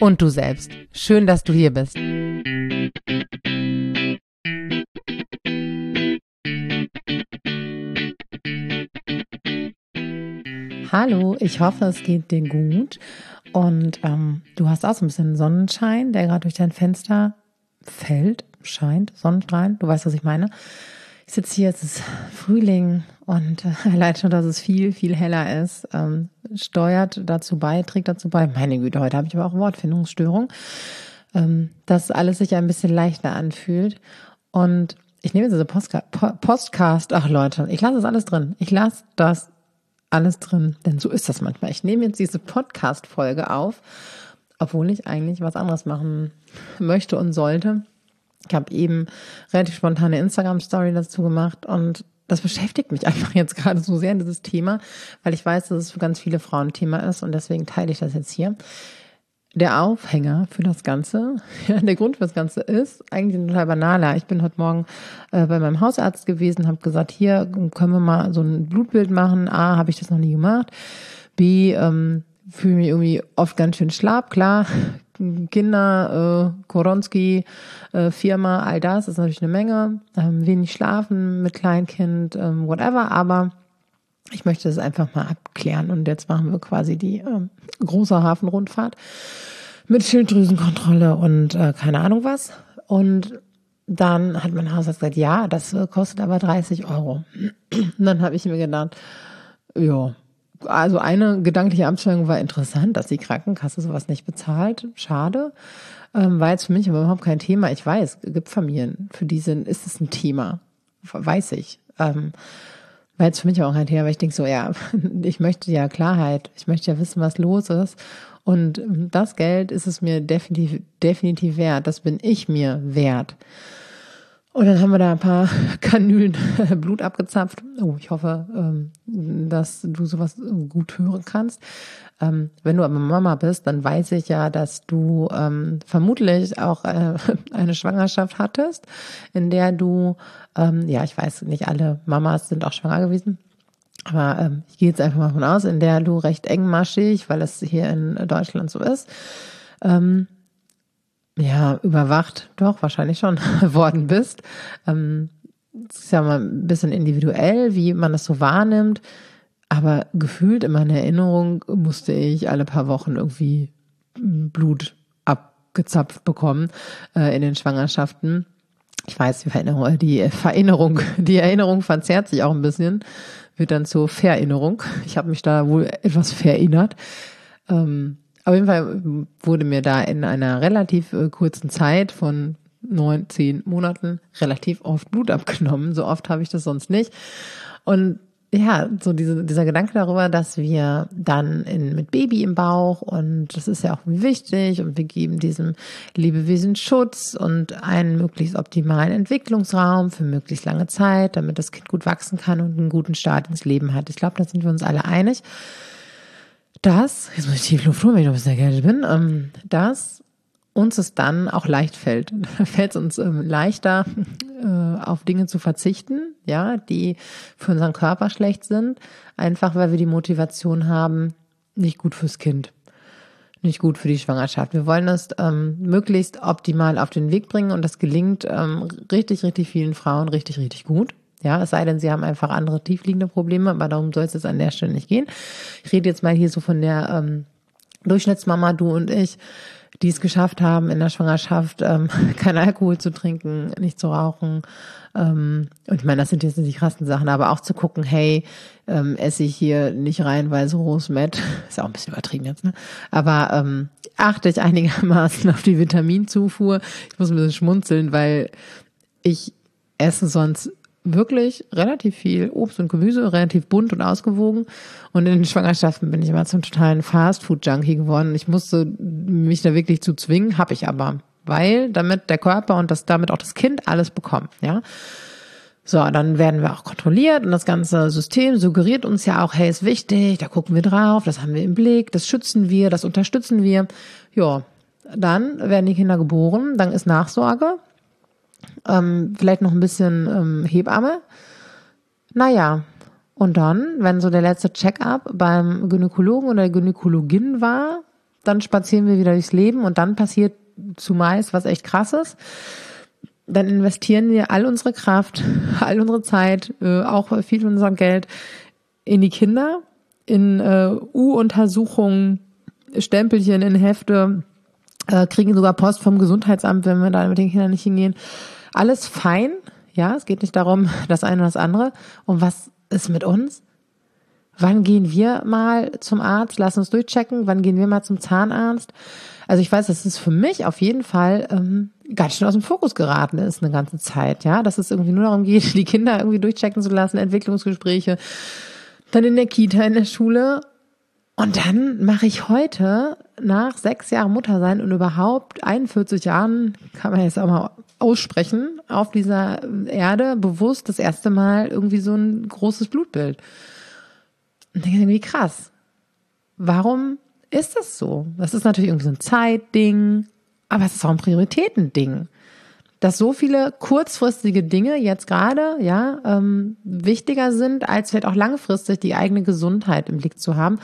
und du selbst. Schön, dass du hier bist. Hallo, ich hoffe, es geht dir gut und ähm, du hast auch so ein bisschen Sonnenschein, der gerade durch dein Fenster fällt, scheint, Sonnenstrahlen, du weißt, was ich meine. Ich sitze hier, es ist Frühling und äh, allein schon, dass es viel, viel heller ist, ähm, steuert dazu bei, trägt dazu bei. Meine Güte, heute habe ich aber auch Wortfindungsstörung, ähm, dass alles sich ein bisschen leichter anfühlt. Und ich nehme jetzt diese Postka Postcast, ach Leute, ich lasse das alles drin. Ich lasse das alles drin, denn so ist das manchmal. Ich nehme jetzt diese Podcast-Folge auf, obwohl ich eigentlich was anderes machen möchte und sollte. Ich habe eben relativ spontane Instagram-Story dazu gemacht und das beschäftigt mich einfach jetzt gerade so sehr, dieses Thema, weil ich weiß, dass es für ganz viele Frauen Thema ist und deswegen teile ich das jetzt hier der Aufhänger für das Ganze, ja, der Grund für das Ganze ist eigentlich ein total banaler. Ich bin heute Morgen äh, bei meinem Hausarzt gewesen, habe gesagt, hier können wir mal so ein Blutbild machen. A, habe ich das noch nie gemacht. B, ähm, fühle mich irgendwie oft ganz schön schlapp. Klar, Kinder, äh, Koronski, äh, Firma, all das ist natürlich eine Menge. Ähm, wenig schlafen mit Kleinkind, ähm, whatever, aber ich möchte das einfach mal abklären und jetzt machen wir quasi die äh, große Hafenrundfahrt mit Schilddrüsenkontrolle und äh, keine Ahnung was. Und dann hat mein Hausarzt gesagt, ja, das äh, kostet aber 30 Euro. Und dann habe ich mir gedacht, ja, also eine gedankliche Abschwächung war interessant, dass die Krankenkasse sowas nicht bezahlt. Schade. Ähm, war jetzt für mich aber überhaupt kein Thema. Ich weiß, es gibt Familien, für die sind, ist es ein Thema. Weiß ich. Ähm, war jetzt für mich auch kein Thema, weil ich denke so, ja, ich möchte ja Klarheit, ich möchte ja wissen, was los ist. Und das Geld ist es mir definitiv, definitiv wert. Das bin ich mir wert. Und dann haben wir da ein paar Kanülen Blut abgezapft. Oh, ich hoffe, ähm, dass du sowas gut hören kannst. Ähm, wenn du aber Mama bist, dann weiß ich ja, dass du ähm, vermutlich auch äh, eine Schwangerschaft hattest, in der du, ja, ich weiß nicht, alle Mamas sind auch schwanger gewesen. Aber ich gehe jetzt einfach mal von aus, in der du recht engmaschig, weil es hier in Deutschland so ist, ja, überwacht, doch, wahrscheinlich schon worden bist. Ähm, ist ja mal ein bisschen individuell, wie man das so wahrnimmt. Aber gefühlt in meiner Erinnerung musste ich alle paar Wochen irgendwie Blut abgezapft bekommen äh, in den Schwangerschaften. Ich weiß, die Vererinnerung, die Verinnerung, die Erinnerung verzerrt sich auch ein bisschen, wird dann zur Verinnerung. Ich habe mich da wohl etwas verinnert. Ähm, auf jeden Fall wurde mir da in einer relativ äh, kurzen Zeit von neun, zehn Monaten relativ oft Blut abgenommen. So oft habe ich das sonst nicht. Und ja, so diese, dieser Gedanke darüber, dass wir dann in, mit Baby im Bauch und das ist ja auch wichtig und wir geben diesem Lebewesen Schutz und einen möglichst optimalen Entwicklungsraum für möglichst lange Zeit, damit das Kind gut wachsen kann und einen guten Start ins Leben hat. Ich glaube, da sind wir uns alle einig dass, jetzt muss ich tief Luft holen, wenn ich noch ein bisschen erkältet bin, ähm, dass uns es dann auch leicht fällt. fällt es uns ähm, leichter, äh, auf Dinge zu verzichten, ja, die für unseren Körper schlecht sind, einfach weil wir die Motivation haben, nicht gut fürs Kind, nicht gut für die Schwangerschaft. Wir wollen es ähm, möglichst optimal auf den Weg bringen und das gelingt ähm, richtig, richtig vielen Frauen richtig, richtig gut. Ja, es sei denn, sie haben einfach andere tiefliegende Probleme, aber darum soll es jetzt an der Stelle nicht gehen. Ich rede jetzt mal hier so von der ähm, Durchschnittsmama, du und ich, die es geschafft haben, in der Schwangerschaft ähm, kein Alkohol zu trinken, nicht zu rauchen. Ähm, und ich meine, das sind jetzt nicht die krassen Sachen, aber auch zu gucken, hey, ähm, esse ich hier nicht reihenweise Rosmet, ist auch ein bisschen übertrieben jetzt, ne? Aber ähm, achte ich einigermaßen auf die Vitaminzufuhr. Ich muss ein bisschen schmunzeln, weil ich esse sonst wirklich relativ viel Obst und Gemüse, relativ bunt und ausgewogen. Und in den Schwangerschaften bin ich immer zum totalen Fastfood-Junkie geworden. Ich musste mich da wirklich zu zwingen, habe ich aber. Weil damit der Körper und das damit auch das Kind alles bekommt, ja. So, dann werden wir auch kontrolliert und das ganze System suggeriert uns ja auch, hey, ist wichtig, da gucken wir drauf, das haben wir im Blick, das schützen wir, das unterstützen wir. Ja, dann werden die Kinder geboren, dann ist Nachsorge, ähm, vielleicht noch ein bisschen ähm, Hebamme. Naja, und dann, wenn so der letzte Check-up beim Gynäkologen oder der Gynäkologin war, dann spazieren wir wieder durchs Leben und dann passiert zumeist was echt krasses. Dann investieren wir all unsere Kraft, all unsere Zeit, äh, auch viel unser Geld in die Kinder, in äh, U-Untersuchungen, Stempelchen in Hefte, äh, kriegen sogar Post vom Gesundheitsamt, wenn wir da mit den Kindern nicht hingehen. Alles fein, ja, es geht nicht darum, das eine oder das andere. Und was ist mit uns? Wann gehen wir mal zum Arzt? Lass uns durchchecken. Wann gehen wir mal zum Zahnarzt? Also ich weiß, dass es für mich auf jeden Fall ähm, ganz schön aus dem Fokus geraten ist eine ganze Zeit, ja, dass es irgendwie nur darum geht, die Kinder irgendwie durchchecken zu lassen, Entwicklungsgespräche, dann in der Kita, in der Schule und dann mache ich heute nach sechs Jahren Mutter sein und überhaupt 41 Jahren, kann man jetzt auch mal aussprechen, auf dieser Erde bewusst das erste Mal irgendwie so ein großes Blutbild. Und denke irgendwie krass. Warum ist das so? Das ist natürlich irgendwie so ein Zeitding, aber es ist auch ein Prioritätending. Dass so viele kurzfristige Dinge jetzt gerade ja ähm, wichtiger sind, als vielleicht auch langfristig die eigene Gesundheit im Blick zu haben.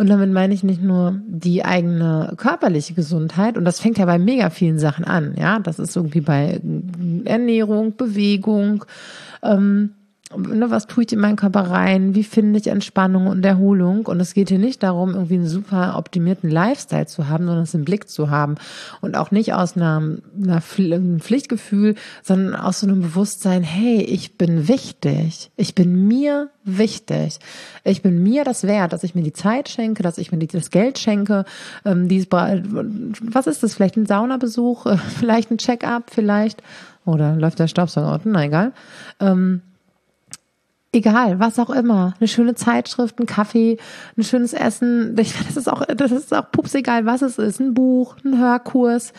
Und damit meine ich nicht nur die eigene körperliche Gesundheit. Und das fängt ja bei mega vielen Sachen an. Ja, das ist irgendwie bei Ernährung, Bewegung, ähm, ne, was tue ich in meinen Körper rein, wie finde ich Entspannung und Erholung. Und es geht hier nicht darum, irgendwie einen super optimierten Lifestyle zu haben, sondern es im Blick zu haben. Und auch nicht aus einer, einer Pflichtgefühl, sondern aus so einem Bewusstsein, hey, ich bin wichtig. Ich bin mir wichtig. Ich bin mir das wert, dass ich mir die Zeit schenke, dass ich mir das Geld schenke. Ähm, dieses, was ist das? Vielleicht ein Saunabesuch, vielleicht ein Check-up, vielleicht. Oder läuft der Staubsauger unten? Na egal. Ähm, egal, was auch immer, eine schöne Zeitschrift, ein Kaffee, ein schönes Essen, ich, das ist auch, das ist auch pups egal, was es ist, ein Buch, ein Hörkurs,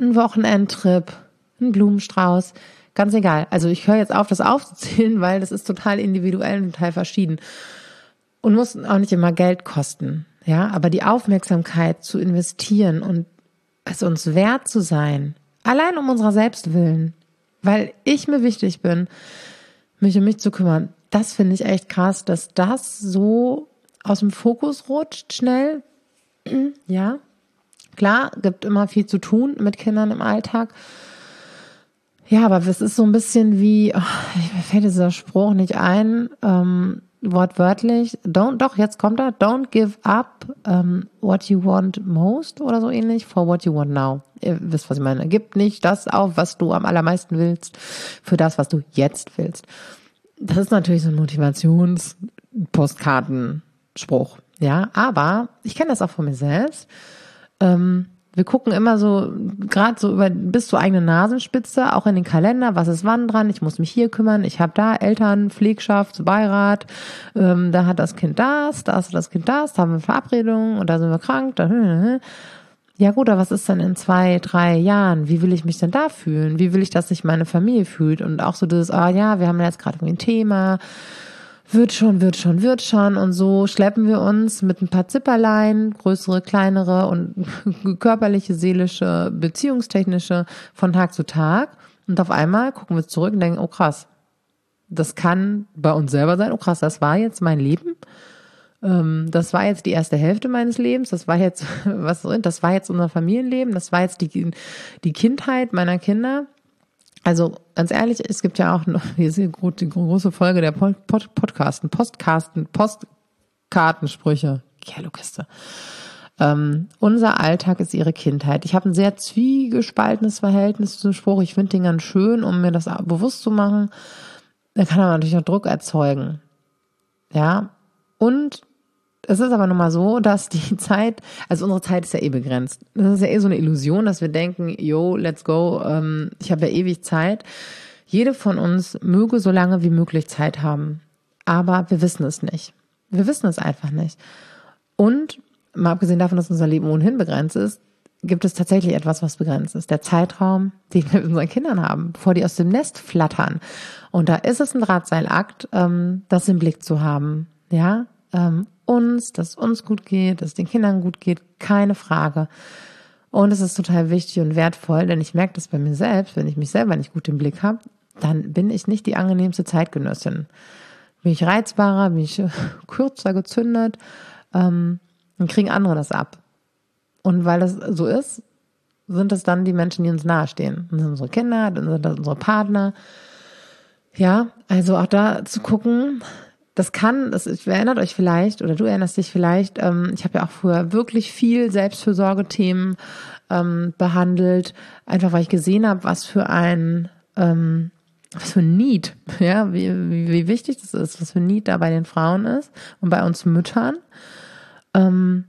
ein Wochenendtrip, ein Blumenstrauß, ganz egal. Also ich höre jetzt auf, das aufzuzählen, weil das ist total individuell und total verschieden. Und muss auch nicht immer Geld kosten, ja, aber die Aufmerksamkeit zu investieren und es uns wert zu sein, allein um unserer selbst willen, weil ich mir wichtig bin, mich um mich zu kümmern das finde ich echt krass, dass das so aus dem Fokus rutscht schnell. Ja, klar, gibt immer viel zu tun mit Kindern im Alltag. Ja, aber es ist so ein bisschen wie, oh, mir fällt dieser Spruch nicht ein, ähm, wortwörtlich. Don't, doch, jetzt kommt er. Don't give up um, what you want most oder so ähnlich for what you want now. Ihr wisst, was ich meine. Gib nicht das auf, was du am allermeisten willst, für das, was du jetzt willst das ist natürlich so ein Motivationspostkartenspruch, ja. Aber ich kenne das auch von mir selbst. Ähm, wir gucken immer so, gerade so über bis zur eigenen Nasenspitze, auch in den Kalender, was ist wann dran, ich muss mich hier kümmern, ich habe da Eltern, Pflegschaft, Beirat, ähm, da hat das Kind das, da ist das Kind das, da haben wir Verabredungen und da sind wir krank, da, ja gut, aber was ist denn in zwei, drei Jahren? Wie will ich mich denn da fühlen? Wie will ich, dass sich meine Familie fühlt? Und auch so dieses, ah ja, wir haben jetzt gerade irgendwie ein Thema, wird schon, wird schon, wird schon. Und so schleppen wir uns mit ein paar Zipperlein, größere, kleinere und körperliche, seelische, beziehungstechnische von Tag zu Tag. Und auf einmal gucken wir zurück und denken, oh krass, das kann bei uns selber sein. Oh krass, das war jetzt mein Leben das war jetzt die erste Hälfte meines Lebens, das war jetzt, was das war jetzt unser Familienleben, das war jetzt die, die Kindheit meiner Kinder. Also ganz ehrlich, es gibt ja auch noch, hier ist die große Folge der Pod, Pod, Podcasten, Postcasten, Postkartensprüche, Kerlokiste. Ähm, unser Alltag ist ihre Kindheit. Ich habe ein sehr zwiegespaltenes Verhältnis zum Spruch. Ich finde den ganz schön, um mir das bewusst zu machen. Da kann aber natürlich auch Druck erzeugen. Ja. Und es ist aber nun mal so, dass die Zeit, also unsere Zeit ist ja eh begrenzt. Das ist ja eh so eine Illusion, dass wir denken, yo, let's go, ähm, ich habe ja ewig Zeit. Jede von uns möge so lange wie möglich Zeit haben. Aber wir wissen es nicht. Wir wissen es einfach nicht. Und mal abgesehen davon, dass unser Leben ohnehin begrenzt ist, gibt es tatsächlich etwas, was begrenzt ist. Der Zeitraum, den wir mit unseren Kindern haben, bevor die aus dem Nest flattern. Und da ist es ein Drahtseilakt, ähm, das im Blick zu haben. Ja, ähm, uns, dass uns gut geht, dass den Kindern gut geht, keine Frage. Und es ist total wichtig und wertvoll, denn ich merke das bei mir selbst, wenn ich mich selber nicht gut im Blick habe, dann bin ich nicht die angenehmste Zeitgenössin. Bin ich reizbarer, bin ich kürzer gezündet, ähm, dann kriegen andere das ab. Und weil das so ist, sind es dann die Menschen, die uns nahestehen. Das sind unsere Kinder, dann sind das unsere Partner. Ja, also auch da zu gucken, das kann, das erinnert euch vielleicht, oder du erinnerst dich vielleicht, ähm, ich habe ja auch früher wirklich viel Selbstfürsorge-Themen ähm, behandelt, einfach weil ich gesehen habe, was für ein, ähm, was für ein Need, ja, wie, wie, wie wichtig das ist, was für ein Need da bei den Frauen ist und bei uns Müttern. Ähm,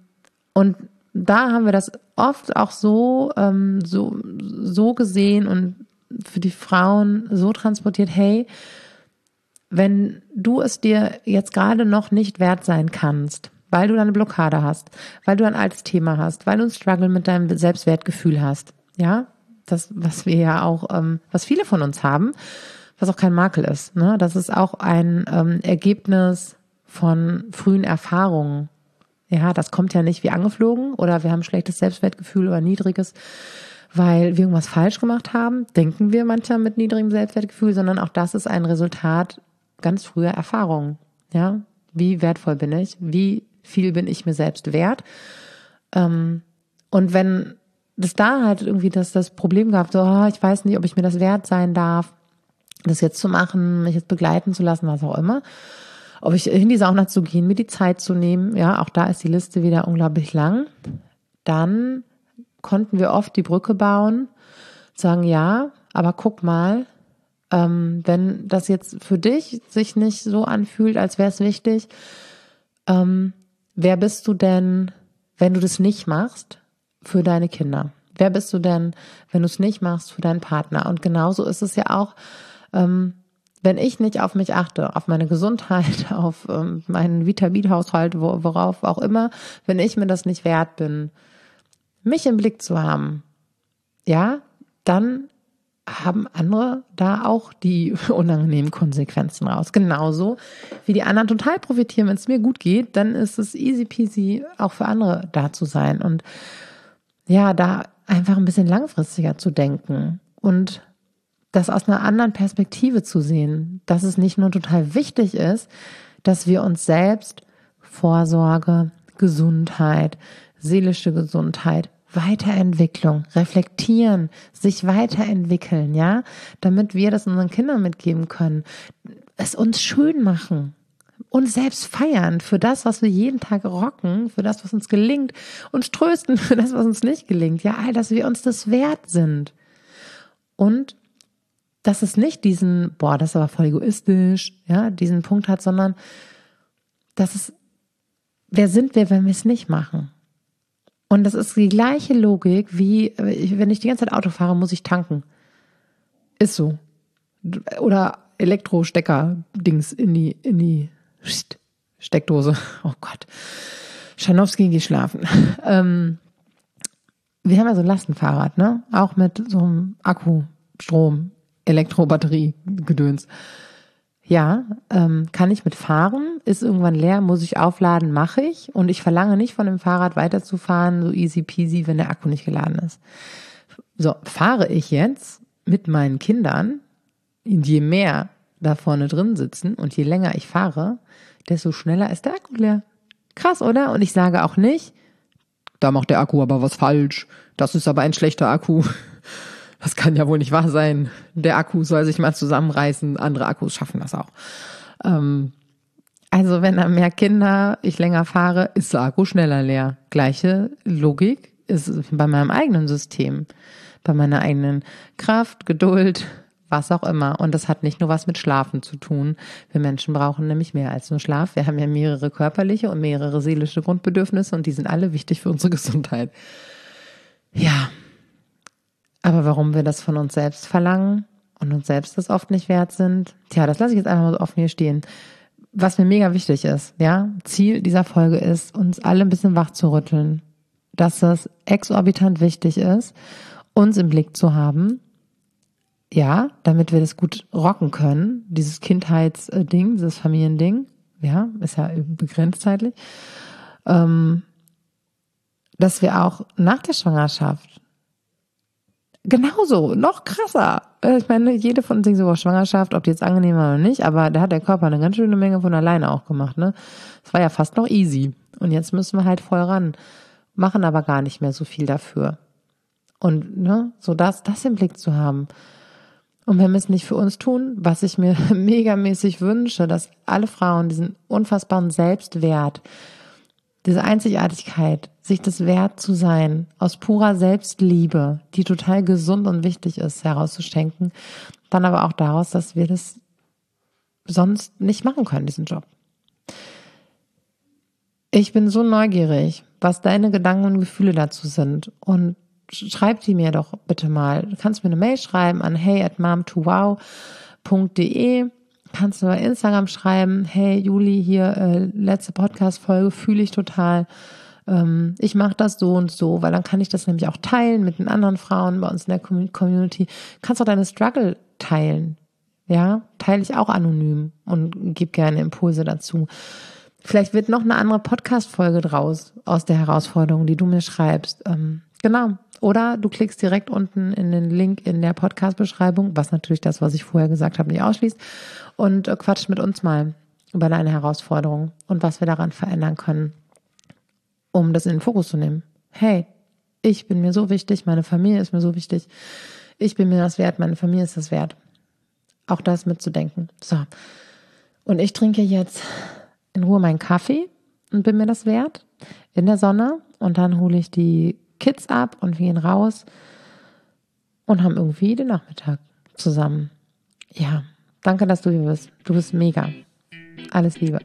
und da haben wir das oft auch so, ähm, so, so gesehen und für die Frauen so transportiert, hey, wenn du es dir jetzt gerade noch nicht wert sein kannst, weil du eine Blockade hast, weil du ein altes Thema hast, weil du ein Struggle mit deinem Selbstwertgefühl hast, ja, das, was wir ja auch, ähm, was viele von uns haben, was auch kein Makel ist, ne, das ist auch ein ähm, Ergebnis von frühen Erfahrungen, ja, das kommt ja nicht wie angeflogen oder wir haben schlechtes Selbstwertgefühl oder niedriges, weil wir irgendwas falsch gemacht haben, denken wir manchmal mit niedrigem Selbstwertgefühl, sondern auch das ist ein Resultat ganz früher Erfahrungen. Ja, wie wertvoll bin ich? Wie viel bin ich mir selbst wert? Ähm, und wenn das da halt irgendwie das, das Problem gab, so, oh, ich weiß nicht, ob ich mir das wert sein darf, das jetzt zu machen, mich jetzt begleiten zu lassen, was auch immer, ob ich in die Sauna zu gehen, mir die Zeit zu nehmen, ja, auch da ist die Liste wieder unglaublich lang. Dann konnten wir oft die Brücke bauen, sagen, ja, aber guck mal, ähm, wenn das jetzt für dich sich nicht so anfühlt, als wäre es wichtig, ähm, wer bist du denn, wenn du das nicht machst, für deine Kinder? Wer bist du denn, wenn du es nicht machst, für deinen Partner? Und genauso ist es ja auch, ähm, wenn ich nicht auf mich achte, auf meine Gesundheit, auf ähm, meinen Vitaminhaushalt, wo, worauf auch immer, wenn ich mir das nicht wert bin, mich im Blick zu haben, ja, dann haben andere da auch die unangenehmen Konsequenzen raus. Genauso wie die anderen total profitieren, wenn es mir gut geht, dann ist es easy peasy auch für andere da zu sein und ja, da einfach ein bisschen langfristiger zu denken und das aus einer anderen Perspektive zu sehen, dass es nicht nur total wichtig ist, dass wir uns selbst Vorsorge, Gesundheit, seelische Gesundheit, Weiterentwicklung, reflektieren, sich weiterentwickeln, ja, damit wir das unseren Kindern mitgeben können, es uns schön machen, uns selbst feiern für das, was wir jeden Tag rocken, für das, was uns gelingt, uns trösten für das, was uns nicht gelingt, ja, all, dass wir uns das wert sind. Und dass es nicht diesen, boah, das ist aber voll egoistisch, ja, diesen Punkt hat, sondern dass es, wer sind wir, wenn wir es nicht machen? Und das ist die gleiche Logik wie, wenn ich die ganze Zeit Auto fahre, muss ich tanken. Ist so. Oder Elektrostecker-Dings in die, in die Steckdose. Oh Gott. Schanowski, geh schlafen. Ähm, wir haben ja so ein Lastenfahrrad, ne? Auch mit so einem Akku, Strom, Elektrobatterie, Gedöns. Ja, ähm, kann ich mitfahren, ist irgendwann leer, muss ich aufladen, mache ich. Und ich verlange nicht von dem Fahrrad weiterzufahren, so easy peasy, wenn der Akku nicht geladen ist. So, fahre ich jetzt mit meinen Kindern, je mehr da vorne drin sitzen und je länger ich fahre, desto schneller ist der Akku leer. Krass, oder? Und ich sage auch nicht, da macht der Akku aber was falsch. Das ist aber ein schlechter Akku das kann ja wohl nicht wahr sein. Der Akku soll sich mal zusammenreißen, andere Akkus schaffen das auch. Ähm, also wenn da mehr Kinder, ich länger fahre, ist der Akku schneller leer. Gleiche Logik ist bei meinem eigenen System, bei meiner eigenen Kraft, Geduld, was auch immer. Und das hat nicht nur was mit Schlafen zu tun. Wir Menschen brauchen nämlich mehr als nur Schlaf. Wir haben ja mehrere körperliche und mehrere seelische Grundbedürfnisse und die sind alle wichtig für unsere Gesundheit. Ja, aber warum wir das von uns selbst verlangen und uns selbst das oft nicht wert sind. Tja, das lasse ich jetzt einfach mal so offen hier stehen. Was mir mega wichtig ist, ja, Ziel dieser Folge ist, uns alle ein bisschen wach zu rütteln, dass es exorbitant wichtig ist, uns im Blick zu haben, ja, damit wir das gut rocken können, dieses Kindheitsding, dieses Familiending, ja, ist ja begrenzt zeitlich, ähm, dass wir auch nach der Schwangerschaft genauso, noch krasser. Äh, ich meine, jede von uns denkt so, Schwangerschaft, ob die jetzt angenehm war oder nicht, aber da hat der Körper eine ganz schöne Menge von alleine auch gemacht, ne? Es war ja fast noch easy. Und jetzt müssen wir halt voll ran, machen aber gar nicht mehr so viel dafür. Und, ne, so das, das im Blick zu haben. Und wir es nicht für uns tun, was ich mir megamäßig wünsche, dass alle Frauen diesen unfassbaren Selbstwert, diese Einzigartigkeit, sich das wert zu sein, aus purer Selbstliebe, die total gesund und wichtig ist, herauszuschenken, dann aber auch daraus, dass wir das sonst nicht machen können, diesen Job. Ich bin so neugierig, was deine Gedanken und Gefühle dazu sind und schreib die mir doch bitte mal. Du kannst mir eine Mail schreiben an hey at mom2wow.de kannst du bei Instagram schreiben, hey Juli, hier äh, letzte Podcast-Folge fühle ich total. Ähm, ich mache das so und so, weil dann kann ich das nämlich auch teilen mit den anderen Frauen bei uns in der Community. Kannst auch deine Struggle teilen. Ja, teile ich auch anonym und gebe gerne Impulse dazu. Vielleicht wird noch eine andere Podcast-Folge draus aus der Herausforderung, die du mir schreibst. Ähm, genau. Oder du klickst direkt unten in den Link in der Podcast-Beschreibung, was natürlich das, was ich vorher gesagt habe, nicht ausschließt, und äh, quatscht mit uns mal über deine Herausforderung und was wir daran verändern können, um das in den Fokus zu nehmen. Hey, ich bin mir so wichtig, meine Familie ist mir so wichtig, ich bin mir das wert, meine Familie ist das wert. Auch das mitzudenken. So. Und ich trinke jetzt in Ruhe meinen Kaffee und bin mir das wert in der Sonne und dann hole ich die Kids ab und wir gehen raus und haben irgendwie den Nachmittag zusammen. Ja, danke, dass du hier bist. Du bist mega. Alles Liebe.